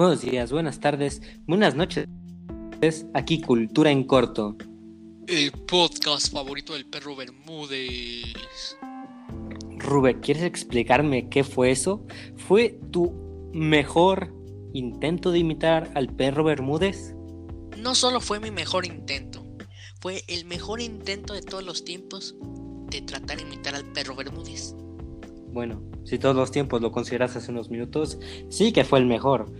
Buenos días, buenas tardes, buenas noches. Aquí Cultura en Corto. El podcast favorito del perro Bermúdez. Rubén, ¿quieres explicarme qué fue eso? ¿Fue tu mejor intento de imitar al perro Bermúdez? No solo fue mi mejor intento, fue el mejor intento de todos los tiempos de tratar de imitar al perro Bermúdez. Bueno, si todos los tiempos lo consideras hace unos minutos, sí que fue el mejor.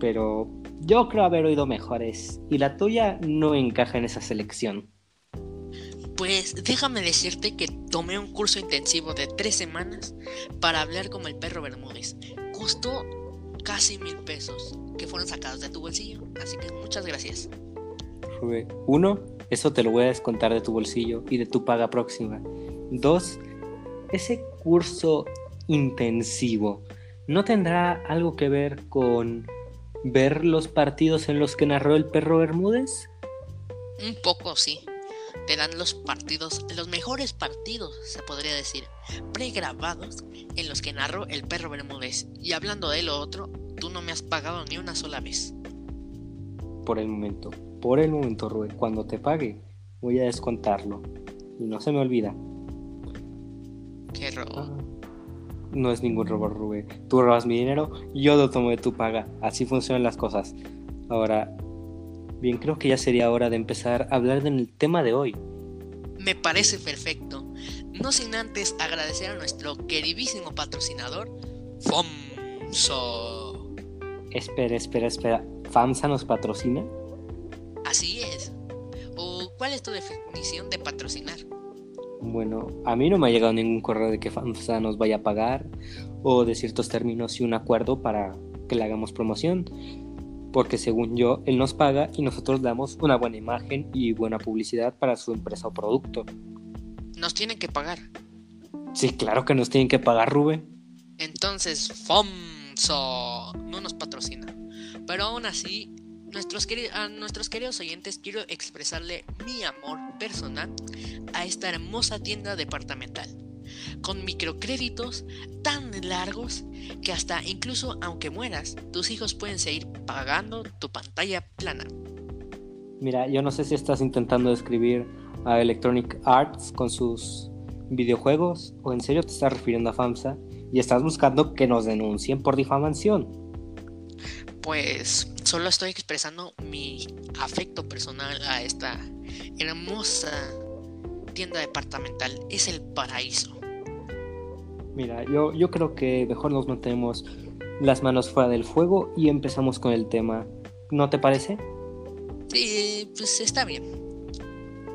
Pero yo creo haber oído mejores. Y la tuya no encaja en esa selección. Pues déjame decirte que tomé un curso intensivo de tres semanas para hablar como el perro Bermúdez. Costó casi mil pesos que fueron sacados de tu bolsillo. Así que muchas gracias. Uno, eso te lo voy a descontar de tu bolsillo y de tu paga próxima. Dos, ese curso intensivo no tendrá algo que ver con ver los partidos en los que narró el perro Bermúdez? Un poco sí. Te dan los partidos, los mejores partidos, se podría decir, pregrabados en los que narró el perro Bermúdez. Y hablando de lo otro, tú no me has pagado ni una sola vez. Por el momento, por el momento, Rubén, cuando te pague, voy a descontarlo. Y no se me olvida. Qué robo. Ah, no es ningún robo, Rubén. Tú robas mi dinero, yo lo tomo de tu paga. Así funcionan las cosas. Ahora, bien, creo que ya sería hora de empezar a hablar del tema de hoy. Me parece perfecto. No sin antes agradecer a nuestro queridísimo patrocinador, FAMSA. Espera, espera, espera. ¿FAMSA nos patrocina? Así es. ¿O cuál es tu definición de patrocinar? Bueno, a mí no me ha llegado ningún correo de que FAMSA nos vaya a pagar o de ciertos términos y un acuerdo para que le hagamos promoción. Porque según yo, él nos paga y nosotros damos una buena imagen y buena publicidad para su empresa o producto. ¿Nos tienen que pagar? Sí, claro que nos tienen que pagar, Rubén. Entonces, FAMSA no nos patrocina. Pero aún así, nuestros a nuestros queridos oyentes quiero expresarle mi amor personal a esta hermosa tienda departamental, con microcréditos tan largos que hasta incluso aunque mueras, tus hijos pueden seguir pagando tu pantalla plana. Mira, yo no sé si estás intentando describir a Electronic Arts con sus videojuegos o en serio te estás refiriendo a FAMSA y estás buscando que nos denuncien por difamación. Pues solo estoy expresando mi afecto personal a esta hermosa tienda departamental. Es el paraíso. Mira, yo, yo creo que mejor nos mantenemos las manos fuera del fuego y empezamos con el tema. ¿No te parece? Sí, pues está bien.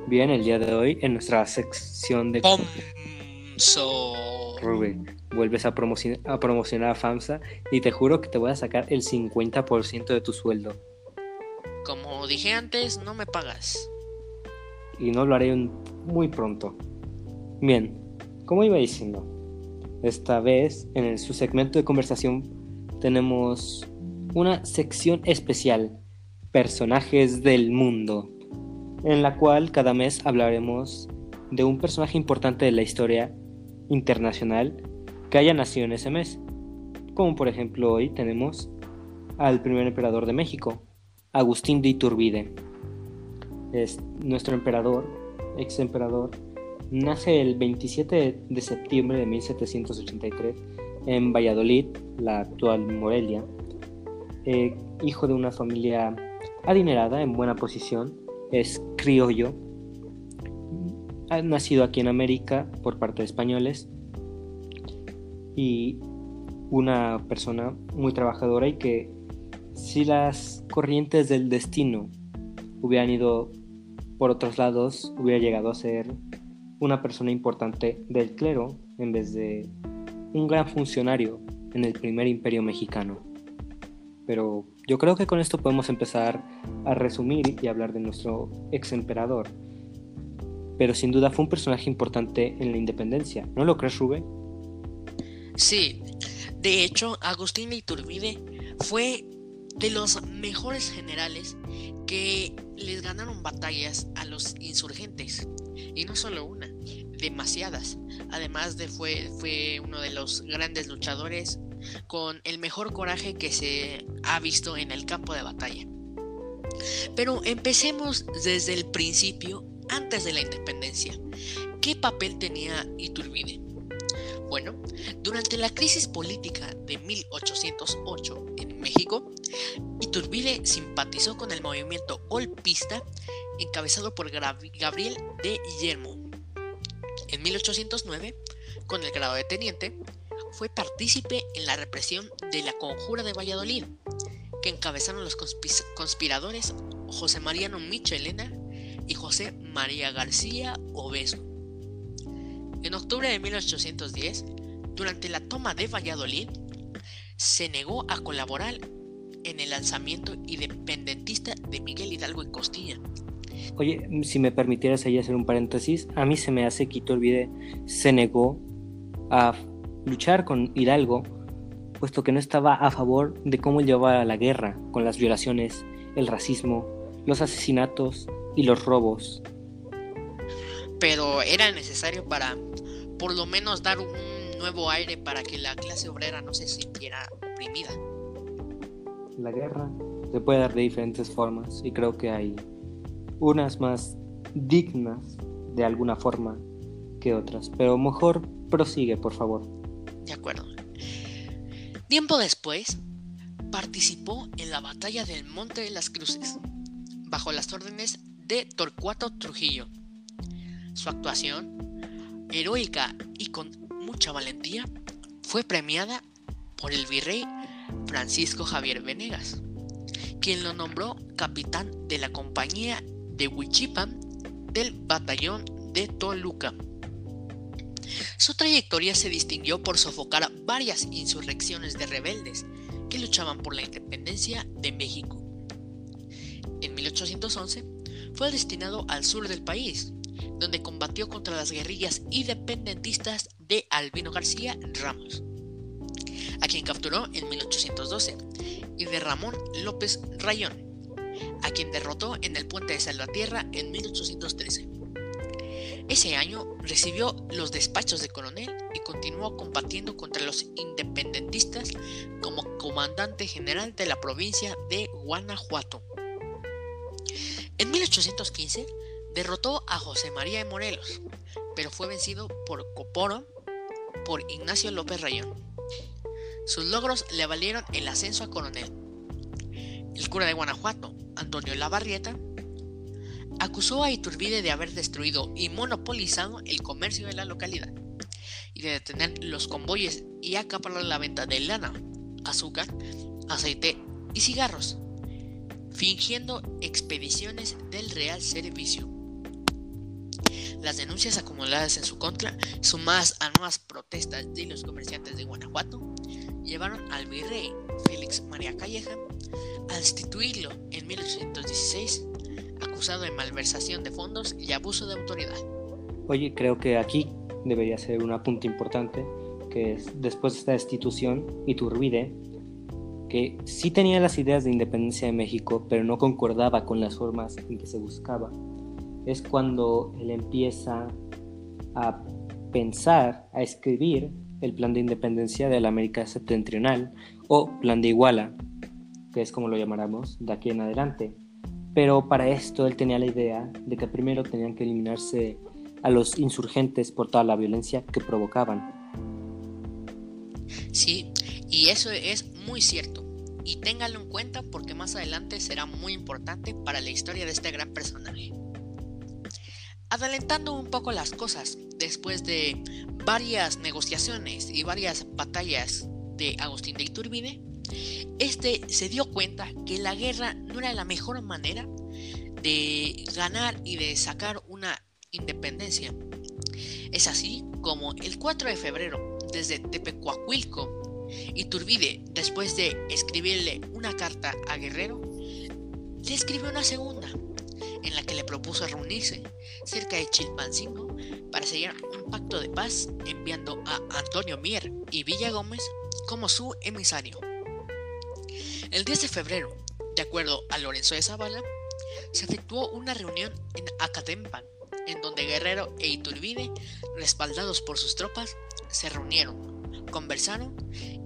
Bien, el día de hoy en nuestra sección de... Pomso. Rubén vuelves a, promocionar a FAMSA y te juro que te voy a sacar el 50% de tu sueldo. Como dije antes, no me pagas. Y no lo haré muy pronto. Bien, como iba diciendo, esta vez en su segmento de conversación tenemos una sección especial, Personajes del Mundo, en la cual cada mes hablaremos de un personaje importante de la historia internacional que haya nacido en ese mes. Como por ejemplo hoy tenemos al primer emperador de México, Agustín de Iturbide. Es nuestro emperador, ex emperador, nace el 27 de septiembre de 1783 en Valladolid, la actual Morelia, eh, hijo de una familia adinerada en buena posición, es criollo, nacido aquí en América por parte de españoles y una persona muy trabajadora y que si las corrientes del destino hubieran ido por otros lados, hubiera llegado a ser una persona importante del clero en vez de un gran funcionario en el primer imperio mexicano. Pero yo creo que con esto podemos empezar a resumir y hablar de nuestro ex emperador. Pero sin duda fue un personaje importante en la independencia, ¿no lo crees, Rubén? Sí, de hecho, Agustín de Iturbide fue de los mejores generales que les ganaron batallas a los insurgentes. Y no solo una, demasiadas. Además de fue, fue uno de los grandes luchadores con el mejor coraje que se ha visto en el campo de batalla. Pero empecemos desde el principio, antes de la independencia. ¿Qué papel tenía Iturbide? Bueno, durante la crisis política de 1808 en México, Iturbide simpatizó con el movimiento golpista encabezado por Gabriel de Guillermo. En 1809, con el grado de teniente, fue partícipe en la represión de la Conjura de Valladolid, que encabezaron los conspiradores José Mariano Michelena y José María García Obeso. En octubre de 1810, durante la toma de Valladolid, se negó a colaborar en el lanzamiento independentista de Miguel Hidalgo y Costilla. Oye, si me permitieras ahí hacer un paréntesis, a mí se me hace que Iturbide se negó a luchar con Hidalgo, puesto que no estaba a favor de cómo llevaba la guerra con las violaciones, el racismo, los asesinatos y los robos. Pero era necesario para por lo menos dar un nuevo aire para que la clase obrera no se sintiera oprimida. La guerra se puede dar de diferentes formas y creo que hay unas más dignas de alguna forma que otras, pero mejor prosigue, por favor. De acuerdo. Tiempo después, participó en la batalla del Monte de las Cruces, bajo las órdenes de Torcuato Trujillo. Su actuación, heroica y con mucha valentía, fue premiada por el virrey Francisco Javier Venegas, quien lo nombró capitán de la compañía de Huichipan del batallón de Toluca. Su trayectoria se distinguió por sofocar varias insurrecciones de rebeldes que luchaban por la independencia de México. En 1811 fue destinado al sur del país, donde combatió contra las guerrillas independentistas de Albino García Ramos, a quien capturó en 1812, y de Ramón López Rayón, a quien derrotó en el puente de Salvatierra en 1813. Ese año recibió los despachos de coronel y continuó combatiendo contra los independentistas como comandante general de la provincia de Guanajuato. En 1815 derrotó a José María de Morelos, pero fue vencido por Coporo por Ignacio López Rayón. Sus logros le valieron el ascenso a coronel. El cura de Guanajuato, Antonio Lavarrieta, acusó a Iturbide de haber destruido y monopolizado el comercio de la localidad y de detener los convoyes y acaparar la venta de lana, azúcar, aceite y cigarros, fingiendo expediciones del Real Servicio. Las denuncias acumuladas en su contra, sumadas a nuevas protestas de los comerciantes de Guanajuato, llevaron al virrey Félix María Calleja a destituirlo en 1816 acusado de malversación de fondos y abuso de autoridad. Oye, creo que aquí debería ser un apunte importante, que es después de esta destitución, Iturbide, que sí tenía las ideas de independencia de México, pero no concordaba con las formas en que se buscaba. Es cuando él empieza a pensar, a escribir el plan de independencia de la América septentrional o plan de Iguala, que es como lo llamaremos de aquí en adelante. Pero para esto él tenía la idea de que primero tenían que eliminarse a los insurgentes por toda la violencia que provocaban. Sí, y eso es muy cierto. Y téngalo en cuenta porque más adelante será muy importante para la historia de este gran personaje. Adelantando un poco las cosas, después de varias negociaciones y varias batallas de Agustín de Iturbide, este se dio cuenta que la guerra no era la mejor manera de ganar y de sacar una independencia. Es así como el 4 de febrero, desde Tepecuacuilco, Iturbide, después de escribirle una carta a Guerrero, le escribió una segunda, en la que le propuso reunirse cerca de Chilpancingo para sellar un pacto de paz, enviando a Antonio Mier y Villa Gómez como su emisario. El 10 de febrero, de acuerdo a Lorenzo de Zavala, se efectuó una reunión en Acatempan, en donde Guerrero e Iturbide, respaldados por sus tropas, se reunieron, conversaron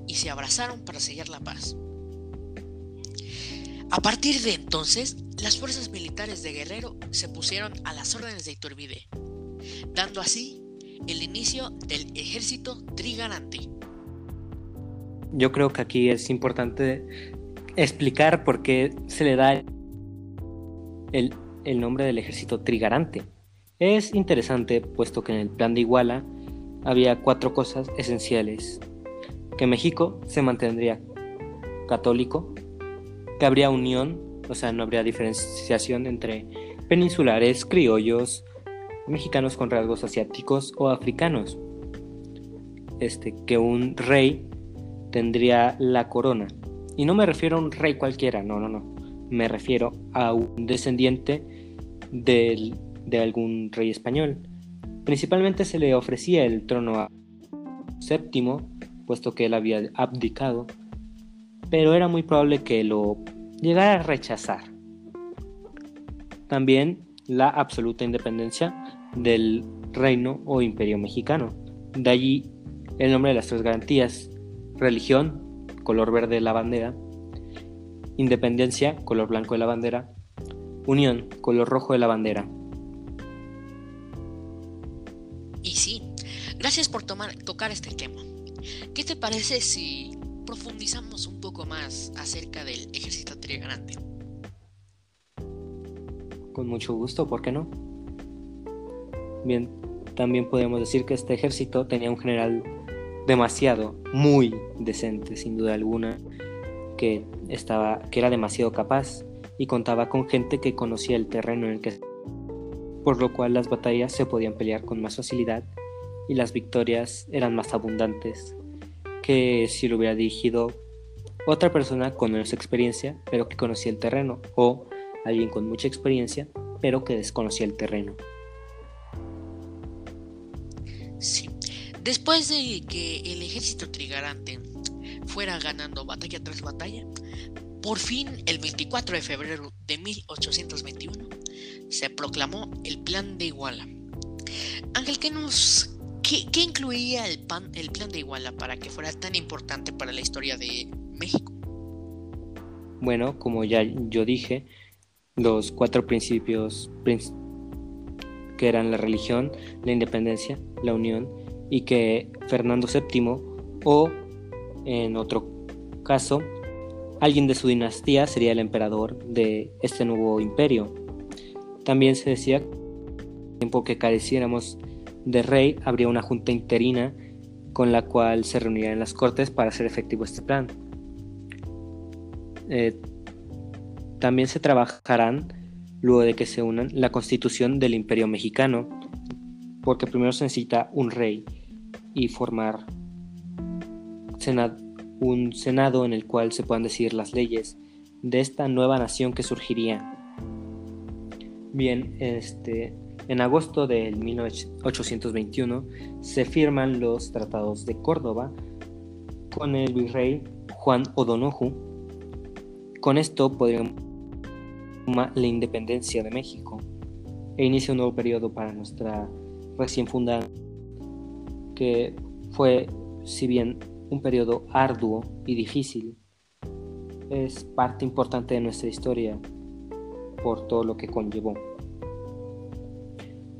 y se abrazaron para sellar la paz. A partir de entonces, las fuerzas militares de Guerrero se pusieron a las órdenes de Iturbide, dando así el inicio del ejército trigarante. Yo creo que aquí es importante explicar por qué se le da el, el nombre del ejército trigarante. Es interesante puesto que en el plan de Iguala había cuatro cosas esenciales. Que México se mantendría católico, que habría unión, o sea, no habría diferenciación entre peninsulares, criollos, mexicanos con rasgos asiáticos o africanos. Este, que un rey tendría la corona. Y no me refiero a un rey cualquiera, no, no, no. Me refiero a un descendiente del, de algún rey español. Principalmente se le ofrecía el trono a séptimo, puesto que él había abdicado, pero era muy probable que lo llegara a rechazar. También la absoluta independencia del reino o imperio mexicano. De allí el nombre de las tres garantías. Religión, color verde de la bandera. Independencia, color blanco de la bandera. Unión, color rojo de la bandera. Gracias por tomar, tocar este tema. ¿Qué te parece si profundizamos un poco más acerca del ejército trigarante? Con mucho gusto, ¿por qué no? Bien, también podemos decir que este ejército tenía un general demasiado, muy decente, sin duda alguna, que, estaba, que era demasiado capaz y contaba con gente que conocía el terreno en el que por lo cual las batallas se podían pelear con más facilidad y las victorias eran más abundantes que si lo hubiera dirigido otra persona con menos experiencia pero que conocía el terreno o alguien con mucha experiencia pero que desconocía el terreno. Sí. Después de que el ejército trigarante fuera ganando batalla tras batalla, por fin el 24 de febrero de 1821 se proclamó el Plan de Iguala. Ángel, ¿qué nos qué, incluía el, el Plan de Iguala para que fuera tan importante para la historia de México? Bueno, como ya yo dije, los cuatro principios que eran la religión, la independencia, la unión, y que Fernando VII o, en otro caso, alguien de su dinastía sería el emperador de este nuevo imperio. También se decía que tiempo que careciéramos de rey habría una junta interina con la cual se reunirían las cortes para hacer efectivo este plan. Eh, también se trabajarán luego de que se unan la constitución del imperio mexicano, porque primero se necesita un rey y formar un senado en el cual se puedan decidir las leyes de esta nueva nación que surgiría. Bien, este, en agosto del 1821 se firman los tratados de Córdoba con el virrey Juan O'Donoghue. Con esto podríamos la independencia de México e inicia un nuevo periodo para nuestra recién fundada, que fue, si bien un periodo arduo y difícil, es parte importante de nuestra historia por todo lo que conllevó.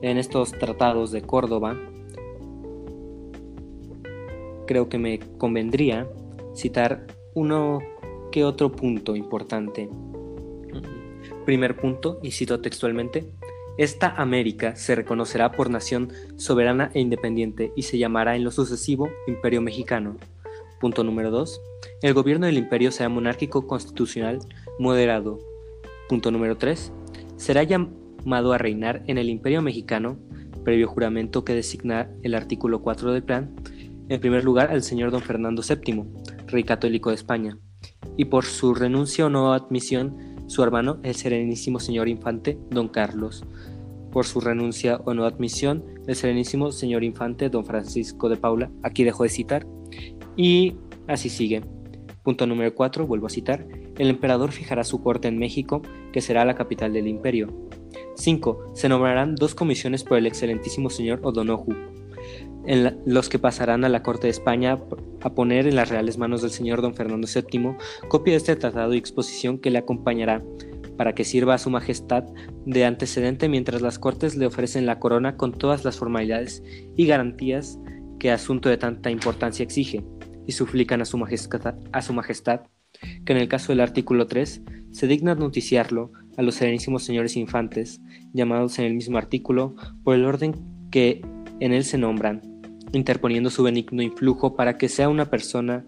En estos tratados de Córdoba, creo que me convendría citar uno que otro punto importante Primer punto, y cito textualmente, esta América se reconocerá por nación soberana e independiente y se llamará en lo sucesivo Imperio Mexicano. Punto número 2. El gobierno del imperio será monárquico constitucional moderado. Punto número 3. Será llamado a reinar en el Imperio Mexicano, previo juramento que designa el artículo 4 del plan, en primer lugar al señor don Fernando VII, rey católico de España, y por su renuncia o no admisión su hermano, el serenísimo señor infante don Carlos. Por su renuncia o no admisión, el serenísimo señor infante don Francisco de Paula, aquí dejo de citar, y así sigue. Punto número 4, vuelvo a citar, el emperador fijará su corte en México, que será la capital del imperio. 5. Se nombrarán dos comisiones por el excelentísimo señor O'Donoghue. en los que pasarán a la corte de España a poner en las reales manos del señor don Fernando VII copia de este tratado y exposición que le acompañará para que sirva a su majestad de antecedente mientras las cortes le ofrecen la corona con todas las formalidades y garantías que asunto de tanta importancia exige, y suplican a su majestad, a su majestad que en el caso del artículo 3 se digna noticiarlo a los serenísimos señores infantes, llamados en el mismo artículo por el orden que en él se nombran, interponiendo su benigno influjo para que sea una persona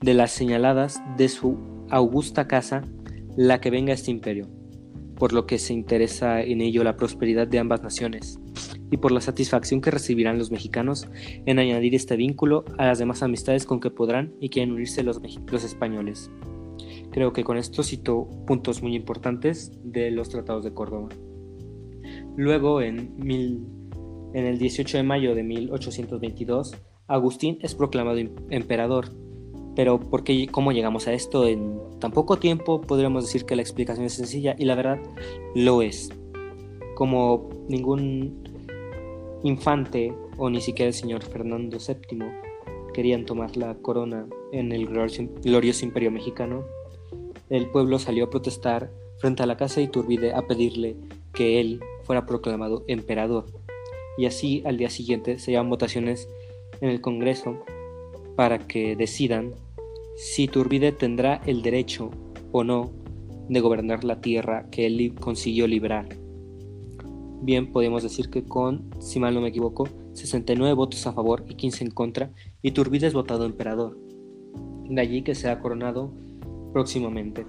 de las señaladas de su augusta casa la que venga a este imperio, por lo que se interesa en ello la prosperidad de ambas naciones y por la satisfacción que recibirán los mexicanos en añadir este vínculo a las demás amistades con que podrán y quieren unirse los, los españoles. Creo que con esto cito puntos muy importantes de los tratados de Córdoba. Luego, en, en el 18 de mayo de 1822, Agustín es proclamado emperador pero porque cómo llegamos a esto en tan poco tiempo, podríamos decir que la explicación es sencilla y la verdad lo es. Como ningún infante o ni siquiera el señor Fernando VII querían tomar la corona en el glorioso imperio mexicano, el pueblo salió a protestar frente a la casa de Iturbide a pedirle que él fuera proclamado emperador. Y así al día siguiente se llevan votaciones en el Congreso para que decidan si Turbide tendrá el derecho o no de gobernar la tierra que él consiguió librar. Bien, podemos decir que con, si mal no me equivoco, 69 votos a favor y 15 en contra, Iturbide es votado emperador. De allí que sea coronado próximamente.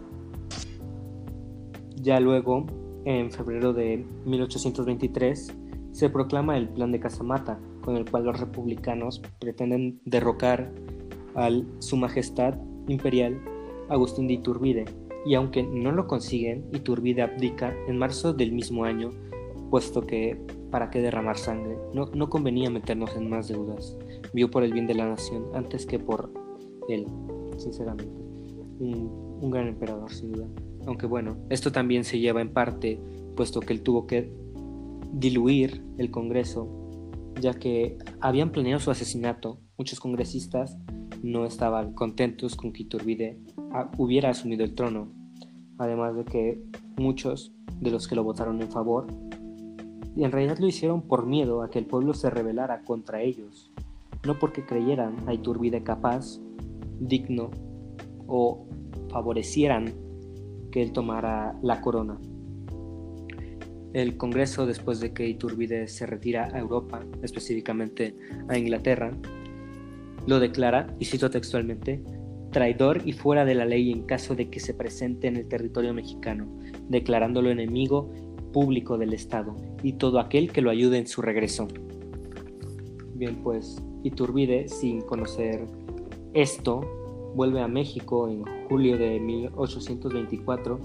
Ya luego, en febrero de 1823, se proclama el Plan de Casamata, con el cual los republicanos pretenden derrocar al Su Majestad Imperial Agustín de Iturbide, y aunque no lo consiguen, Iturbide abdica en marzo del mismo año, puesto que para qué derramar sangre, no, no convenía meternos en más deudas, vio por el bien de la nación antes que por él, sinceramente. Un, gran emperador, sin duda. Aunque bueno, esto también se lleva en parte, puesto que él tuvo que diluir el Congreso, ya que habían planeado su asesinato. Muchos congresistas no estaban contentos con que Iturbide hubiera asumido el trono, además de que muchos de los que lo votaron en favor en realidad lo hicieron por miedo a que el pueblo se rebelara contra ellos, no porque creyeran a Iturbide capaz, digno o favorecieran que él tomara la corona. El Congreso, después de que Iturbide se retira a Europa, específicamente a Inglaterra, lo declara, y cito textualmente, traidor y fuera de la ley en caso de que se presente en el territorio mexicano, declarándolo enemigo público del Estado y todo aquel que lo ayude en su regreso. Bien, pues Iturbide, sin conocer esto, vuelve a México en julio de 1824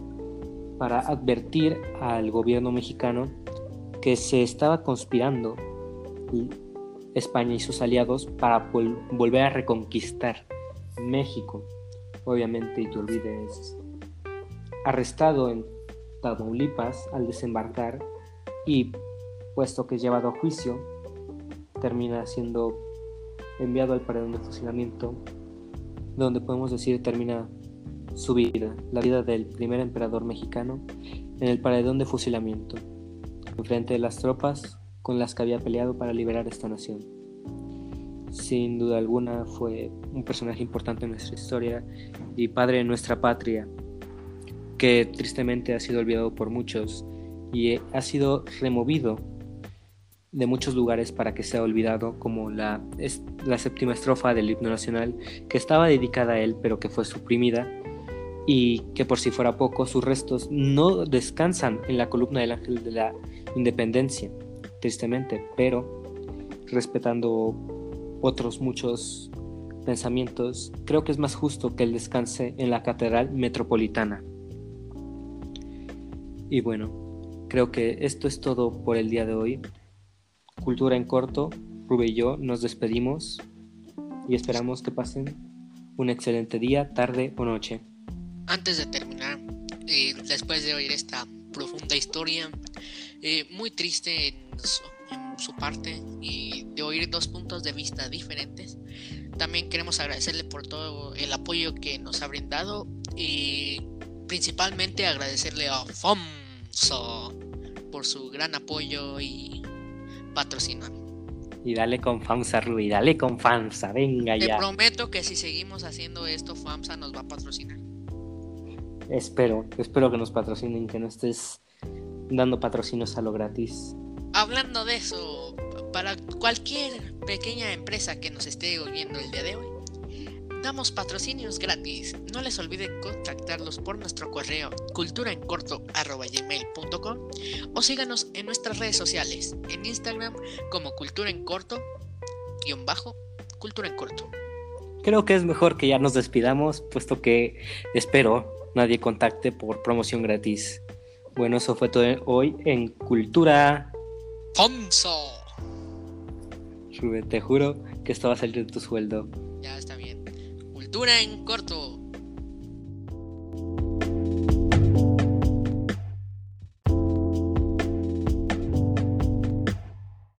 para advertir al gobierno mexicano que se estaba conspirando España y sus aliados para volver a reconquistar México. Obviamente Iturbide es arrestado en Tamaulipas al desembarcar y puesto que es llevado a juicio, termina siendo enviado al paredón de fusilamiento, donde podemos decir termina su vida, la vida del primer emperador mexicano, en el paredón de fusilamiento, frente de las tropas con las que había peleado para liberar esta nación. Sin duda alguna fue un personaje importante en nuestra historia y padre de nuestra patria, que tristemente ha sido olvidado por muchos y ha sido removido de muchos lugares para que sea olvidado, como la, la séptima estrofa del himno nacional, que estaba dedicada a él, pero que fue suprimida, y que por si fuera poco, sus restos no descansan en la columna del ángel de la independencia tristemente, pero respetando otros muchos pensamientos, creo que es más justo que él descanse en la Catedral Metropolitana. Y bueno, creo que esto es todo por el día de hoy. Cultura en corto, Rube y yo nos despedimos y esperamos que pasen un excelente día, tarde o noche. Antes de terminar, eh, después de oír esta profunda historia, eh, muy triste en, su parte y de oír dos puntos de vista diferentes. También queremos agradecerle por todo el apoyo que nos ha brindado y principalmente agradecerle a FOMSO por su gran apoyo y patrocinio. Y dale con FAMSA, Rui, dale con FAMSA, venga ya. Te prometo que si seguimos haciendo esto, FAMSA nos va a patrocinar. Espero, espero que nos patrocinen, que no estés dando patrocinios a lo gratis. Hablando de eso, para cualquier pequeña empresa que nos esté oyendo el día de hoy, damos patrocinios gratis. No les olviden contactarlos por nuestro correo culturaencorto.com o síganos en nuestras redes sociales, en Instagram como Cultura en Corto, guion bajo, Cultura en Corto. Creo que es mejor que ya nos despidamos, puesto que espero nadie contacte por promoción gratis. Bueno, eso fue todo hoy en Cultura. ¡Fonso! te juro que esto va a salir de tu sueldo. Ya está. Cultura en corto.